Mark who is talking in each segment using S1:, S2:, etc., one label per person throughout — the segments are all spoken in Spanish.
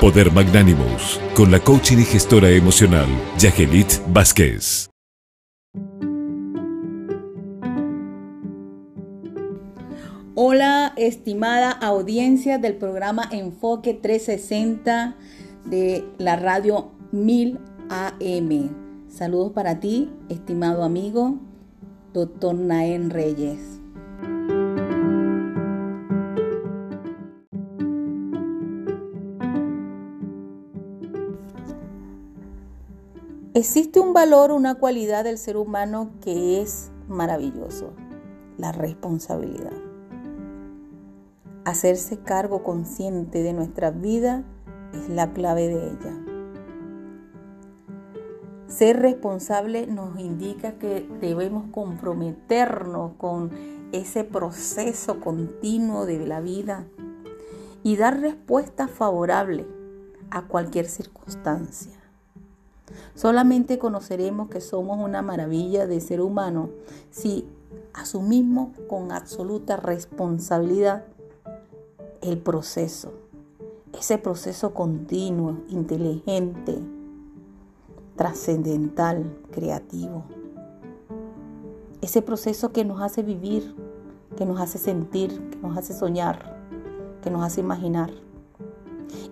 S1: Poder Magnánimos, con la coaching y gestora emocional, Yagelit Vázquez.
S2: Hola, estimada audiencia del programa Enfoque 360 de la radio 1000 AM. Saludos para ti, estimado amigo, doctor Naén Reyes. Existe un valor, una cualidad del ser humano que es maravilloso, la responsabilidad. Hacerse cargo consciente de nuestra vida es la clave de ella. Ser responsable nos indica que debemos comprometernos con ese proceso continuo de la vida y dar respuesta favorable a cualquier circunstancia. Solamente conoceremos que somos una maravilla de ser humano si asumimos con absoluta responsabilidad el proceso, ese proceso continuo, inteligente, trascendental, creativo. Ese proceso que nos hace vivir, que nos hace sentir, que nos hace soñar, que nos hace imaginar.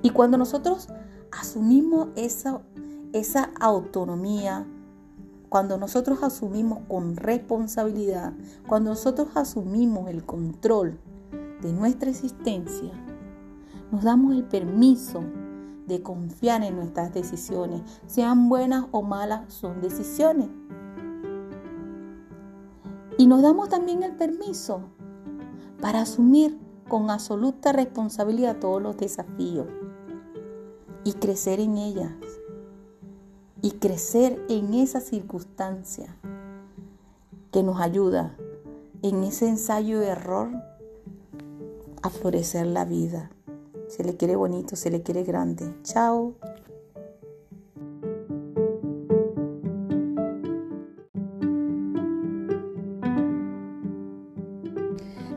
S2: Y cuando nosotros asumimos esa esa autonomía, cuando nosotros asumimos con responsabilidad, cuando nosotros asumimos el control de nuestra existencia, nos damos el permiso de confiar en nuestras decisiones, sean buenas o malas, son decisiones. Y nos damos también el permiso para asumir con absoluta responsabilidad todos los desafíos y crecer en ellas y crecer en esa circunstancia que nos ayuda en ese ensayo de error a florecer la vida. Se le quiere bonito, se le quiere grande. Chao.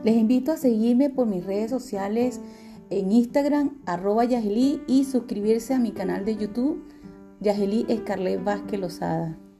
S2: Les invito a seguirme por mis redes sociales en Instagram, arroba y suscribirse a mi canal de YouTube Yageli Escarlet Vázquez Lozada.